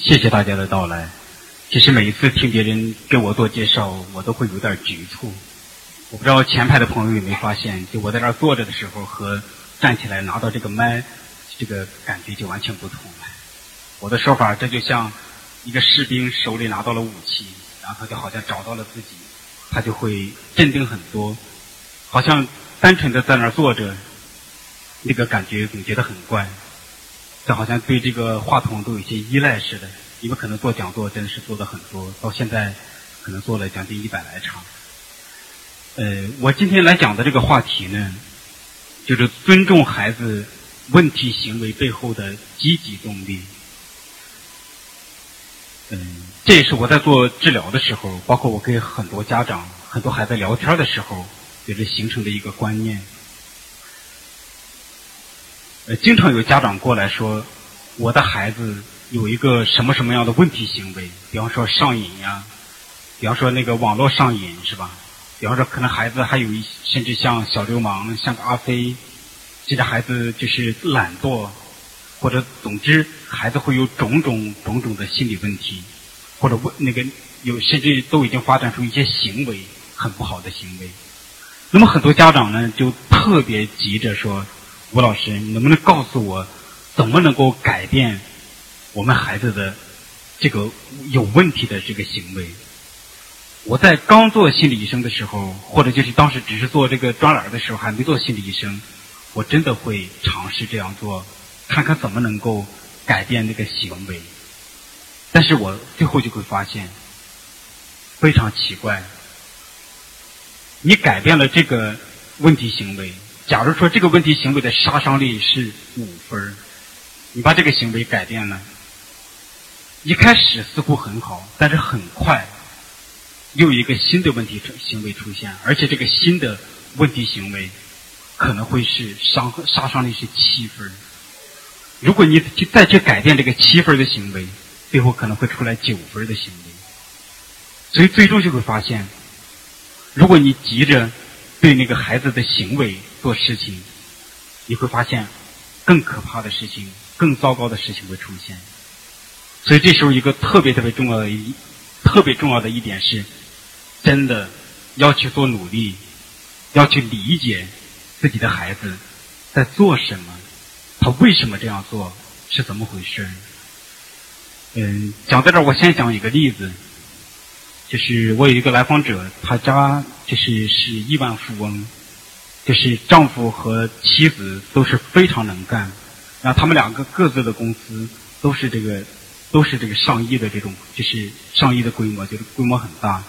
谢谢大家的到来。其实每一次听别人给我做介绍，我都会有点局促。我不知道前排的朋友有没有发现，就我在这儿坐着的时候和站起来拿到这个麦，这个感觉就完全不同了。我的说法，这就像一个士兵手里拿到了武器，然后他就好像找到了自己，他就会镇定很多。好像单纯的在那儿坐着，那个感觉总觉得很怪，就好像对这个话筒都有些依赖似的。因为可能做讲座真的是做的很多，到现在可能做了将近一百来场。呃，我今天来讲的这个话题呢，就是尊重孩子问题行为背后的积极动力。嗯，这也是我在做治疗的时候，包括我跟很多家长、很多孩子聊天的时候，就是形成的一个观念。呃，经常有家长过来说，我的孩子。有一个什么什么样的问题行为，比方说上瘾呀，比方说那个网络上瘾是吧？比方说可能孩子还有一甚至像小流氓，像个阿飞，这个孩子就是懒惰，或者总之孩子会有种种种种的心理问题，或者问那个有甚至都已经发展出一些行为很不好的行为。那么很多家长呢就特别急着说：“吴老师，你能不能告诉我怎么能够改变？”我们孩子的这个有问题的这个行为，我在刚做心理医生的时候，或者就是当时只是做这个专栏的时候，还没做心理医生，我真的会尝试这样做，看看怎么能够改变那个行为。但是我最后就会发现，非常奇怪，你改变了这个问题行为，假如说这个问题行为的杀伤力是五分你把这个行为改变了。一开始似乎很好，但是很快又一个新的问题行为出现，而且这个新的问题行为可能会是伤杀伤力是七分。如果你去再去改变这个七分的行为，最后可能会出来九分的行为。所以最终就会发现，如果你急着对那个孩子的行为做事情，你会发现更可怕的事情、更糟糕的事情会出现。所以这时候一个特别特别重要的一特别重要的一点是，真的要去做努力，要去理解自己的孩子在做什么，他为什么这样做，是怎么回事？嗯，讲到这儿，我先讲一个例子，就是我有一个来访者，他家就是是亿万富翁，就是丈夫和妻子都是非常能干，然后他们两个各自的公司都是这个。都是这个上亿的这种，就是上亿的规模，就是规模很大。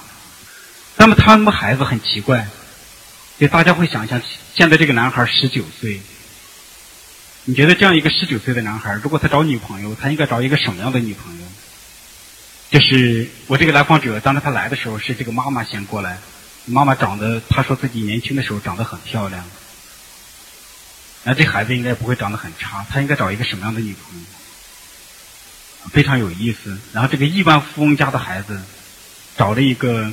那么他们孩子很奇怪，就大家会想象，现在这个男孩十九岁，你觉得这样一个十九岁的男孩，如果他找女朋友，他应该找一个什么样的女朋友？就是我这个来访者，当时他来的时候，是这个妈妈先过来，妈妈长得，他说自己年轻的时候长得很漂亮，那这孩子应该不会长得很差，他应该找一个什么样的女朋友？非常有意思。然后这个亿万富翁家的孩子，找了一个，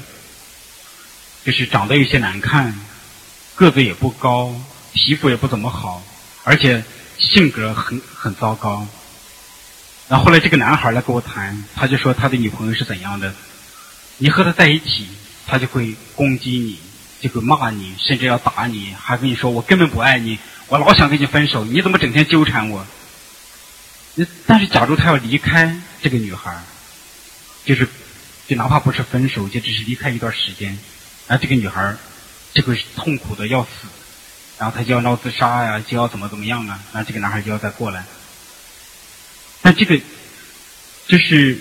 就是长得有些难看，个子也不高，皮肤也不怎么好，而且性格很很糟糕。然后后来这个男孩来跟我谈，他就说他的女朋友是怎样的。你和他在一起，他就会攻击你，就会骂你，甚至要打你，还跟你说我根本不爱你，我老想跟你分手，你怎么整天纠缠我？那但是，假如他要离开这个女孩就是，就哪怕不是分手，就只是离开一段时间，然后这个女孩就会痛苦的要死，然后他就要闹自杀呀，就要怎么怎么样啊，然后这个男孩就要再过来。但这个就是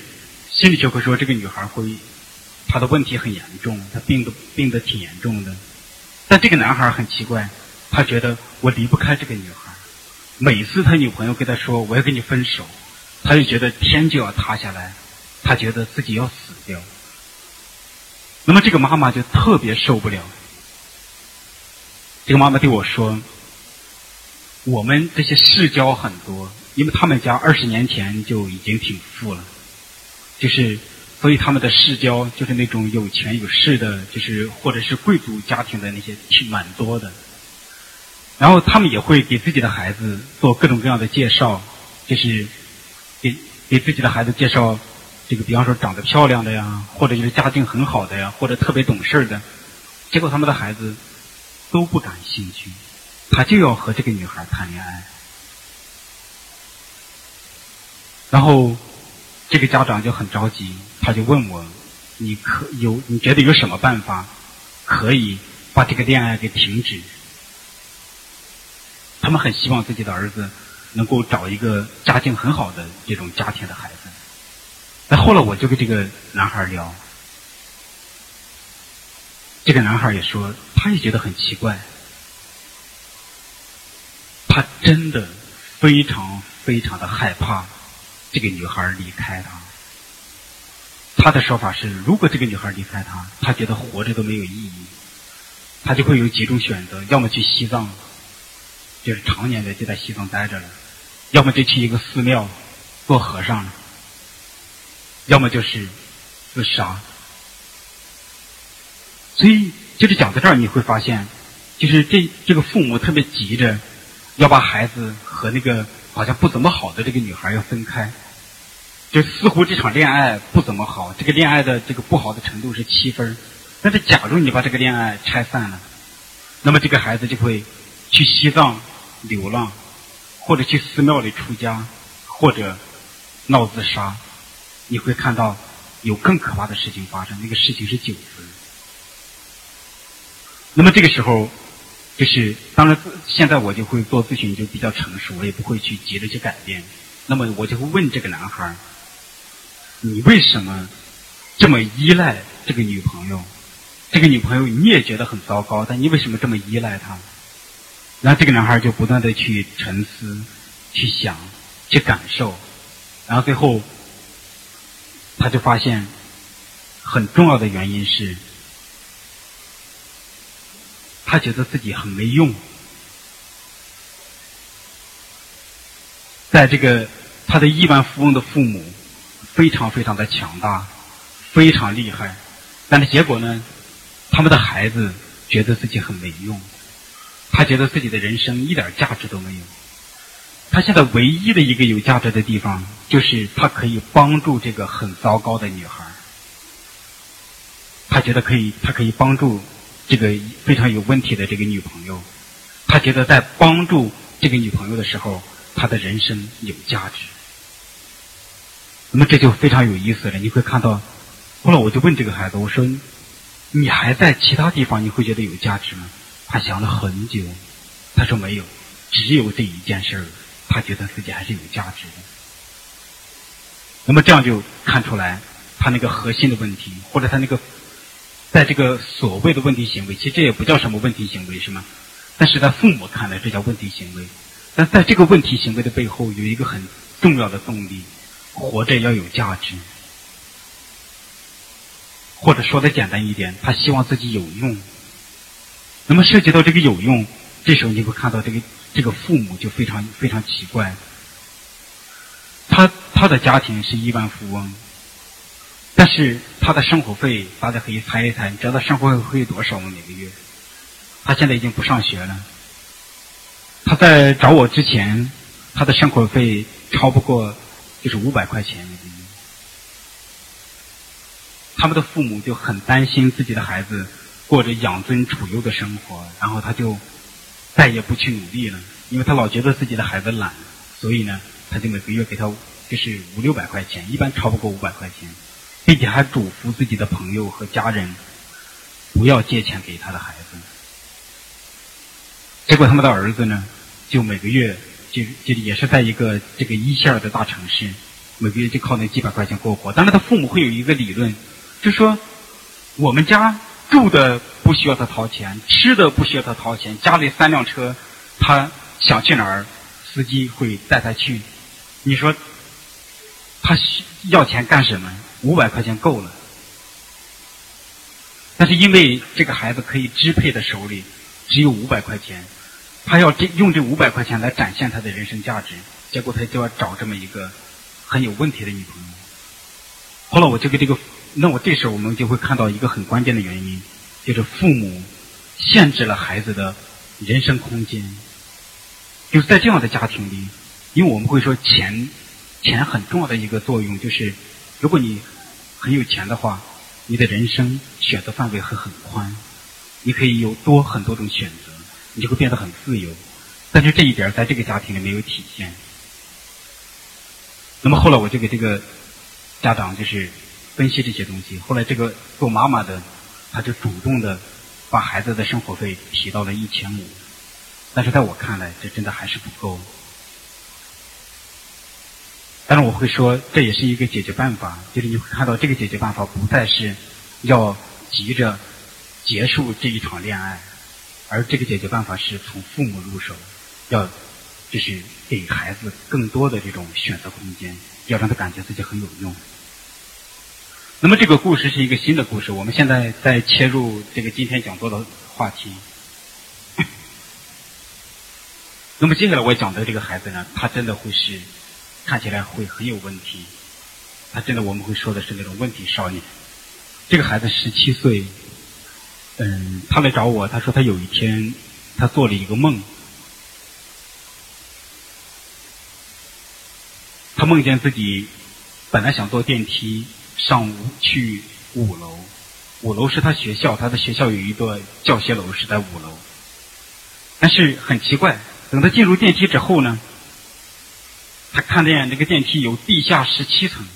心理学会说，这个女孩会他的问题很严重，他病的病的挺严重的。但这个男孩很奇怪，他觉得我离不开这个女孩。每次他女朋友跟他说我要跟你分手，他就觉得天就要塌下来，他觉得自己要死掉。那么这个妈妈就特别受不了。这个妈妈对我说：“我们这些世交很多，因为他们家二十年前就已经挺富了，就是所以他们的世交就是那种有钱有势的，就是或者是贵族家庭的那些挺蛮多的。”然后他们也会给自己的孩子做各种各样的介绍，就是给给自己的孩子介绍这个，比方说长得漂亮的呀，或者就是家境很好的呀，或者特别懂事的，结果他们的孩子都不感兴趣，他就要和这个女孩谈恋爱，然后这个家长就很着急，他就问我：“你可有？你觉得有什么办法可以把这个恋爱给停止？”他们很希望自己的儿子能够找一个家境很好的这种家庭的孩子。那后来我就跟这个男孩聊，这个男孩也说，他也觉得很奇怪，他真的非常非常的害怕这个女孩离开他。他的说法是，如果这个女孩离开他，他觉得活着都没有意义，他就会有几种选择：要么去西藏。就是常年的就在西藏待着了，要么就去一个寺庙做和尚了，要么就是自杀。所以就是讲到这儿，你会发现，就是这这个父母特别急着要把孩子和那个好像不怎么好的这个女孩要分开，就似乎这场恋爱不怎么好，这个恋爱的这个不好的程度是七分，但是假如你把这个恋爱拆散了，那么这个孩子就会去西藏。流浪，或者去寺庙里出家，或者闹自杀，你会看到有更可怕的事情发生。那个事情是九分。那么这个时候，就是当然，现在我就会做咨询，就比较成熟，我也不会去急着去改变。那么我就会问这个男孩你为什么这么依赖这个女朋友？这个女朋友你也觉得很糟糕，但你为什么这么依赖她？然后这个男孩就不断的去沉思、去想、去感受，然后最后他就发现很重要的原因是，他觉得自己很没用，在这个他的亿万富翁的父母非常非常的强大，非常厉害，但是结果呢，他们的孩子觉得自己很没用。他觉得自己的人生一点价值都没有。他现在唯一的一个有价值的地方，就是他可以帮助这个很糟糕的女孩。他觉得可以，他可以帮助这个非常有问题的这个女朋友。他觉得在帮助这个女朋友的时候，他的人生有价值。那么这就非常有意思了。你会看到，后来我就问这个孩子，我说：“你还在其他地方你会觉得有价值吗？”他想了很久，他说没有，只有这一件事儿，他觉得自己还是有价值的。那么这样就看出来，他那个核心的问题，或者他那个，在这个所谓的问题行为，其实这也不叫什么问题行为，是吗？但是在父母看来，这叫问题行为。但在这个问题行为的背后，有一个很重要的动力：活着要有价值。或者说的简单一点，他希望自己有用。那么涉及到这个有用，这时候你会看到这个这个父母就非常非常奇怪。他他的家庭是亿万富翁，但是他的生活费大家可以猜一猜，你知道他生活费会多少吗？每个月？他现在已经不上学了。他在找我之前，他的生活费超不过就是五百块钱每个月。他们的父母就很担心自己的孩子。过着养尊处优的生活，然后他就再也不去努力了，因为他老觉得自己的孩子懒，所以呢，他就每个月给他就是五六百块钱，一般超不过五百块钱，并且还嘱咐自己的朋友和家人不要借钱给他的孩子。结果他们的儿子呢，就每个月就就也是在一个这个一线的大城市，每个月就靠那几百块钱过活。当然，他父母会有一个理论，就说我们家。住的不需要他掏钱，吃的不需要他掏钱，家里三辆车，他想去哪儿，司机会带他去。你说他要钱干什么？五百块钱够了。但是因为这个孩子可以支配的手里只有五百块钱，他要这用这五百块钱来展现他的人生价值，结果他就要找这么一个很有问题的女朋友。后来我就给这个。那我这时候我们就会看到一个很关键的原因，就是父母限制了孩子的人生空间。就是在这样的家庭里，因为我们会说钱钱很重要的一个作用就是，如果你很有钱的话，你的人生选择范围会很宽，你可以有多很多种选择，你就会变得很自由。但是这一点在这个家庭里没有体现。那么后来我就给这个家长就是分析这些东西。后来这个做妈妈的，他就主动的把孩子的生活费提到了一千五。但是在我看来，这真的还是不够。但是我会说，这也是一个解决办法。就是你会看到，这个解决办法不再是要急着结束这一场恋爱，而这个解决办法是从父母入手，要就是给孩子更多的这种选择空间，要让他感觉自己很有用。那么这个故事是一个新的故事，我们现在在切入这个今天讲座的话题。那么接下来我讲的这个孩子呢，他真的会是。看起来会很有问题，他真的我们会说的是那种问题少年。这个孩子十七岁，嗯，他来找我，他说他有一天他做了一个梦，他梦见自己本来想坐电梯上五去五楼，五楼是他学校，他的学校有一座教学楼是在五楼，但是很奇怪，等他进入电梯之后呢？他看见那个电梯有地下十七层，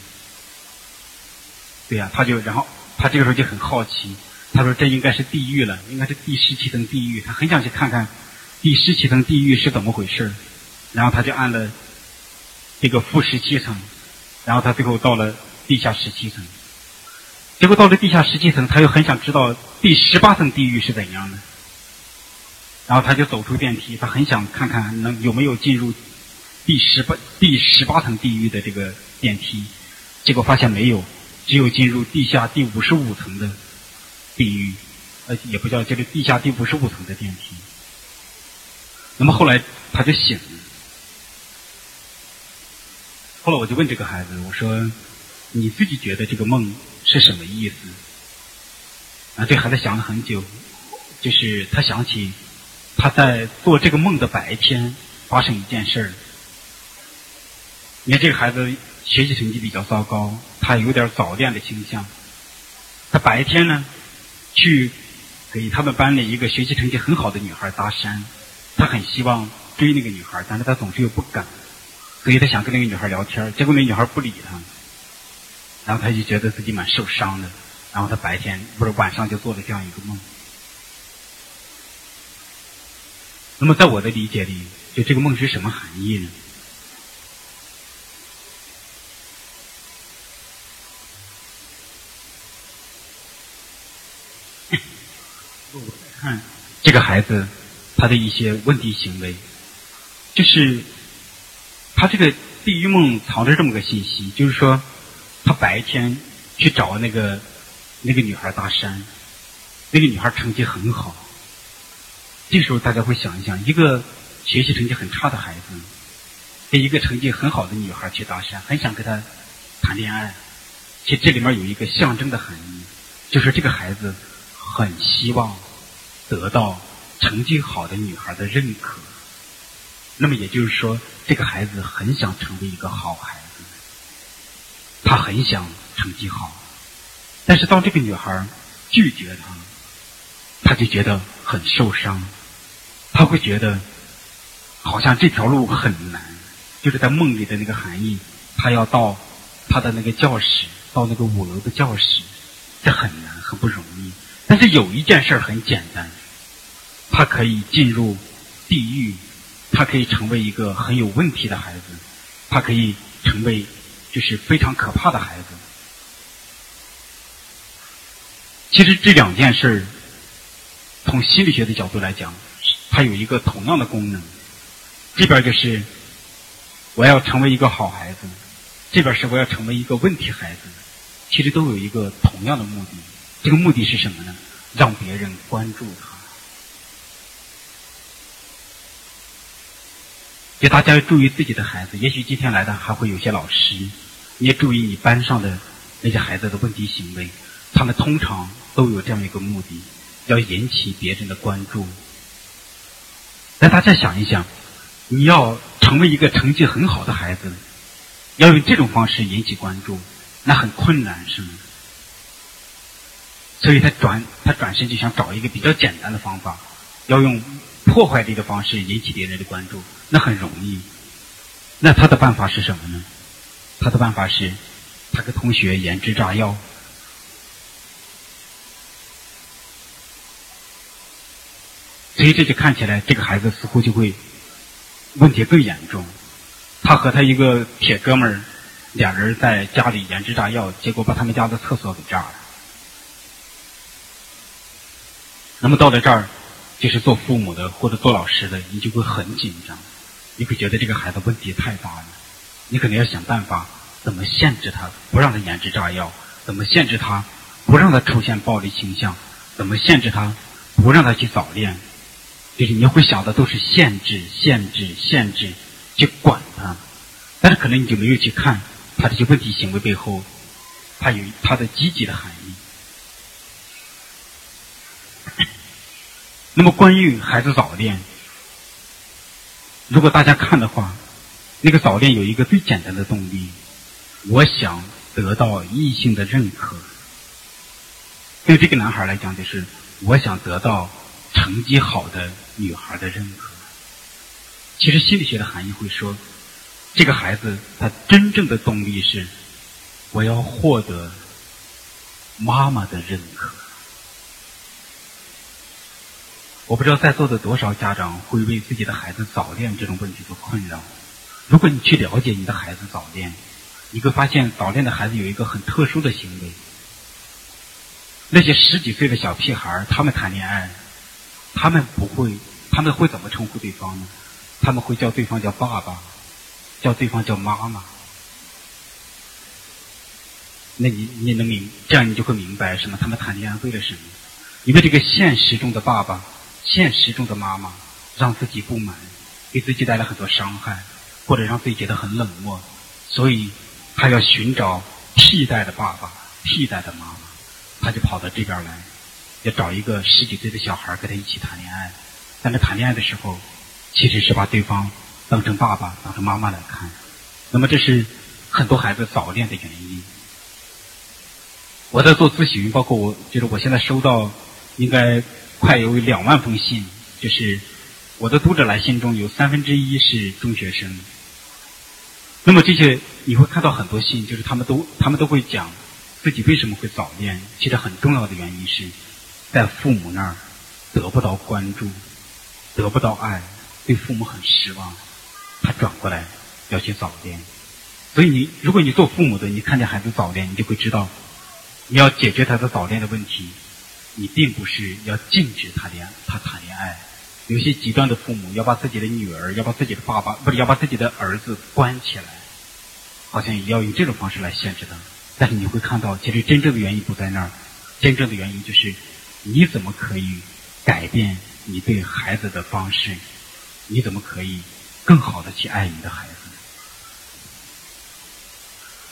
对呀，他就然后他这个时候就很好奇，他说这应该是地狱了，应该是第十七层地狱，他很想去看看第十七层地狱是怎么回事然后他就按了这个负十七层，然后他最后到了地下十七层，结果到了地下十七层，他又很想知道第十八层地狱是怎样的，然后他就走出电梯，他很想看看能有没有进入。第十八第十八层地狱的这个电梯，结果发现没有，只有进入地下第五十五层的地狱，呃，也不叫这个地下第五十五层的电梯。那么后来他就醒了，后来我就问这个孩子，我说：“你自己觉得这个梦是什么意思？”啊，这孩子想了很久，就是他想起他在做这个梦的白天发生一件事儿。你看这个孩子学习成绩比较糟糕，他有点早恋的倾向。他白天呢，去给他们班里一个学习成绩很好的女孩搭讪，他很希望追那个女孩，但是他总是又不敢，所以他想跟那个女孩聊天，结果那女孩不理他，然后他就觉得自己蛮受伤的，然后他白天不是晚上就做了这样一个梦。那么在我的理解里，就这个梦是什么含义呢？看这个孩子，他的一些问题行为，就是他这个地狱梦藏着这么个信息，就是说他白天去找那个那个女孩搭讪，那个女孩成绩很好。这时候大家会想一想，一个学习成绩很差的孩子，跟一个成绩很好的女孩去搭讪，很想跟她谈恋爱。其实这里面有一个象征的含义，就是这个孩子很希望。得到成绩好的女孩的认可，那么也就是说，这个孩子很想成为一个好孩子，他很想成绩好，但是当这个女孩拒绝他，他就觉得很受伤，他会觉得好像这条路很难，就是在梦里的那个含义，他要到他的那个教室，到那个五楼的教室，这很难，很不容易。但是有一件事很简单，他可以进入地狱，他可以成为一个很有问题的孩子，他可以成为就是非常可怕的孩子。其实这两件事从心理学的角度来讲，它有一个同样的功能。这边就是我要成为一个好孩子，这边是我要成为一个问题孩子，其实都有一个同样的目的。这个目的是什么呢？让别人关注他。就大家要注意自己的孩子。也许今天来的还会有些老师，你也注意你班上的那些孩子的问题行为。他们通常都有这样一个目的，要引起别人的关注。但大家想一想，你要成为一个成绩很好的孩子，要用这种方式引起关注，那很困难，是吗？所以他转他转身就想找一个比较简单的方法，要用破坏力的方式引起别人的关注，那很容易。那他的办法是什么呢？他的办法是，他跟同学研制炸药。所以这就看起来，这个孩子似乎就会问题更严重。他和他一个铁哥们儿，俩人在家里研制炸药，结果把他们家的厕所给炸了。那么到了这儿，就是做父母的或者做老师的，你就会很紧张。你会觉得这个孩子问题太大了，你可能要想办法怎么限制他，不让他研制炸药；怎么限制他，不让他出现暴力倾向；怎么限制他，不让他去早恋。就是你会想的都是限制、限制、限制，去管他。但是可能你就没有去看他这些问题行为背后，他有他的积极的含义。那么关于孩子早恋。如果大家看的话，那个早恋有一个最简单的动力，我想得到异性的认可。对这个男孩来讲，就是我想得到成绩好的女孩的认可。其实心理学的含义会说，这个孩子他真正的动力是，我要获得妈妈的认可。我不知道在座的多少家长会为自己的孩子早恋这种问题所困扰。如果你去了解你的孩子早恋，你会发现早恋的孩子有一个很特殊的行为。那些十几岁的小屁孩他们谈恋爱，他们不会，他们会怎么称呼对方呢？他们会叫对方叫爸爸，叫对方叫妈妈。那你你能明，这样你就会明白什么？他们谈恋爱为了什么？因为这个现实中的爸爸。现实中的妈妈让自己不满，给自己带来很多伤害，或者让自己觉得很冷漠，所以他要寻找替代的爸爸、替代的妈妈，他就跑到这边来，要找一个十几岁的小孩跟他一起谈恋爱。但是谈恋爱的时候，其实是把对方当成爸爸、当成妈妈来看。那么这是很多孩子早恋的原因。我在做咨询，包括我就是我现在收到应该。快有两万封信，就是我的读者来信中有三分之一是中学生。那么这些你会看到很多信，就是他们都他们都会讲自己为什么会早恋。其实很重要的原因是在父母那儿得不到关注，得不到爱，对父母很失望，他转过来要去早恋。所以你如果你做父母的，你看见孩子早恋，你就会知道你要解决他的早恋的问题。你并不是要禁止他恋他谈恋爱，有些极端的父母要把自己的女儿，要把自己的爸爸，不是要把自己的儿子关起来，好像也要用这种方式来限制他。但是你会看到，其实真正的原因不在那儿，真正的原因就是你怎么可以改变你对孩子的方式？你怎么可以更好的去爱你的孩子？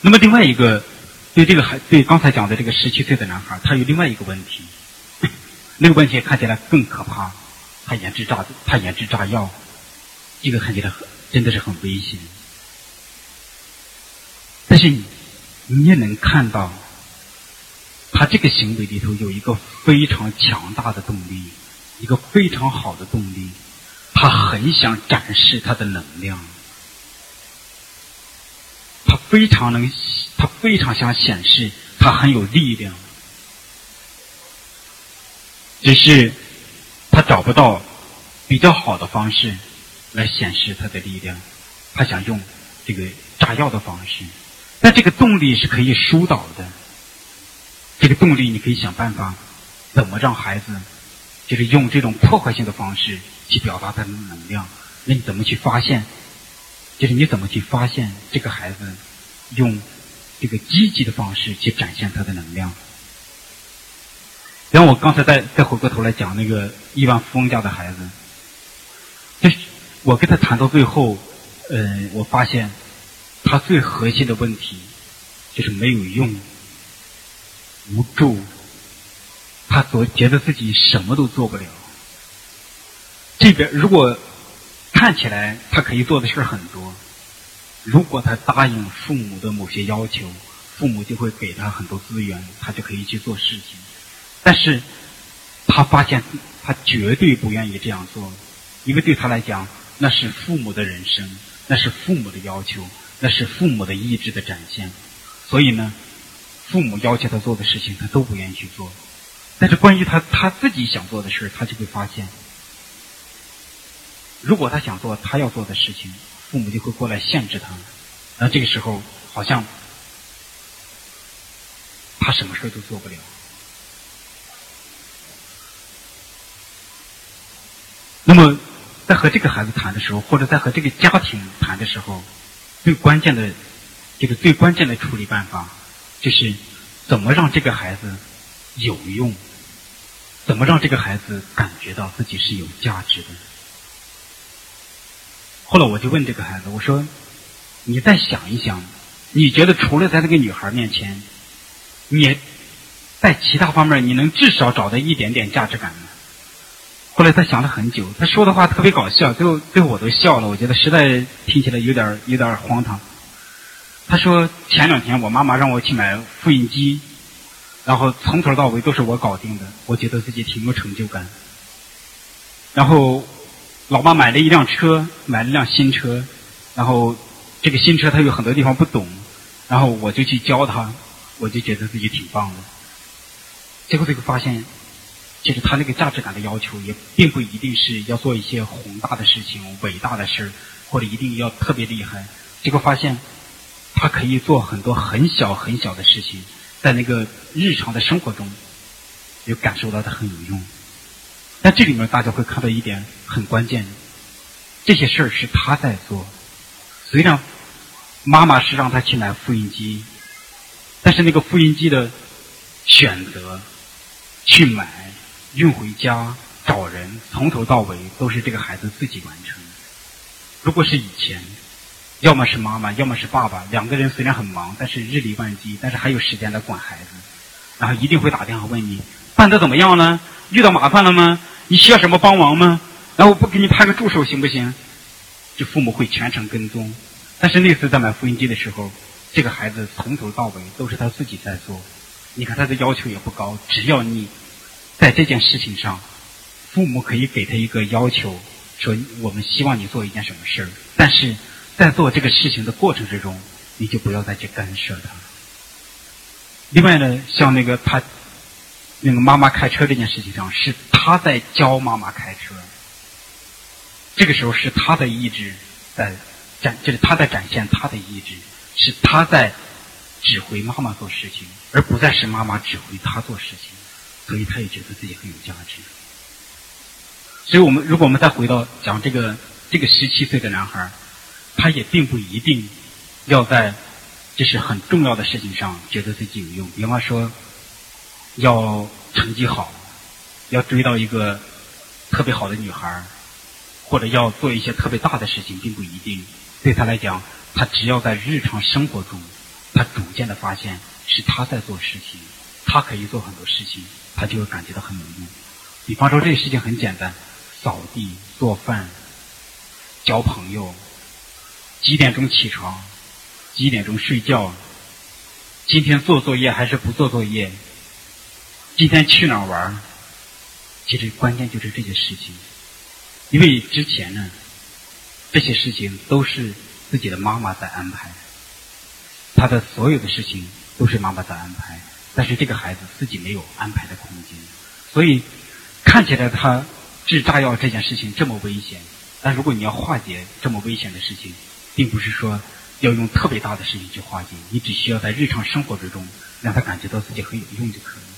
那么另外一个，对这个孩，对刚才讲的这个十七岁的男孩，他有另外一个问题。那个问题看起来更可怕，他研制炸，他研制炸药，这个看起来很，真的是很危险。但是你，你也能看到，他这个行为里头有一个非常强大的动力，一个非常好的动力，他很想展示他的能量，他非常能，他非常想显示他很有力量。只是他找不到比较好的方式来显示他的力量，他想用这个炸药的方式，但这个动力是可以疏导的。这个动力你可以想办法，怎么让孩子就是用这种破坏性的方式去表达他的能量？那你怎么去发现？就是你怎么去发现这个孩子用这个积极的方式去展现他的能量？然后我刚才再再回过头来讲那个亿万富翁家的孩子，就是我跟他谈到最后，呃，我发现他最核心的问题就是没有用、无助，他所觉得自己什么都做不了。这边如果看起来他可以做的事儿很多，如果他答应父母的某些要求，父母就会给他很多资源，他就可以去做事情。但是，他发现他绝对不愿意这样做，因为对他来讲，那是父母的人生，那是父母的要求，那是父母的意志的展现。所以呢，父母要求他做的事情，他都不愿意去做。但是关于他他自己想做的事他就会发现，如果他想做他要做的事情，父母就会过来限制他。那这个时候，好像他什么事都做不了。那么，在和这个孩子谈的时候，或者在和这个家庭谈的时候，最关键的。这个最关键的处理办法，就是怎么让这个孩子有用，怎么让这个孩子感觉到自己是有价值的。后来我就问这个孩子，我说：“你再想一想，你觉得除了在那个女孩面前，你在其他方面你能至少找到一点点价值感吗？”后来他想了很久，他说的话特别搞笑，最后最后我都笑了。我觉得实在听起来有点有点荒唐。他说：“前两天我妈妈让我去买复印机，然后从头到尾都是我搞定的，我觉得自己挺有成就感。然后，老妈买了一辆车，买了辆新车，然后这个新车他有很多地方不懂，然后我就去教他，我就觉得自己挺棒的。结果这个发现，其实他那个价值感的要求也并不一定是要做一些宏大的事情、伟大的事或者一定要特别厉害。结果发现。”他可以做很多很小很小的事情，在那个日常的生活中，就感受到他很有用。但这里面大家会看到一点很关键，这些事儿是他在做。虽然妈妈是让他去买复印机，但是那个复印机的选择、去买、运回家、找人，从头到尾都是这个孩子自己完成。如果是以前。要么是妈妈，要么是爸爸，两个人虽然很忙，但是日理万机，但是还有时间来管孩子，然后一定会打电话问你办的怎么样了？遇到麻烦了吗？你需要什么帮忙吗？然后我不给你派个助手行不行？就父母会全程跟踪，但是那次在买复印机的时候，这个孩子从头到尾都是他自己在做。你看他的要求也不高，只要你在这件事情上，父母可以给他一个要求，说我们希望你做一件什么事儿，但是。在做这个事情的过程之中，你就不要再去干涉他。另外呢，像那个他那个妈妈开车这件事情上，是他在教妈妈开车。这个时候是他的意志在展，就是他在展现他的意志，是他在指挥妈妈做事情，而不再是妈妈指挥他做事情。所以他也觉得自己很有价值。所以我们如果我们再回到讲这个这个十七岁的男孩。他也并不一定要在这是很重要的事情上觉得自己有用。比方说，要成绩好，要追到一个特别好的女孩或者要做一些特别大的事情，并不一定。对他来讲，他只要在日常生活中，他逐渐的发现是他在做事情，他可以做很多事情，他就会感觉到很有用。比方说，这个事情很简单：扫地、做饭、交朋友。几点钟起床？几点钟睡觉？今天做作业还是不做作业？今天去哪玩？其实关键就是这些事情，因为之前呢，这些事情都是自己的妈妈在安排，他的所有的事情都是妈妈在安排，但是这个孩子自己没有安排的空间，所以看起来他制炸药这件事情这么危险，但如果你要化解这么危险的事情，并不是说要用特别大的事情去化解，你只需要在日常生活之中让他感觉到自己很有用就可以。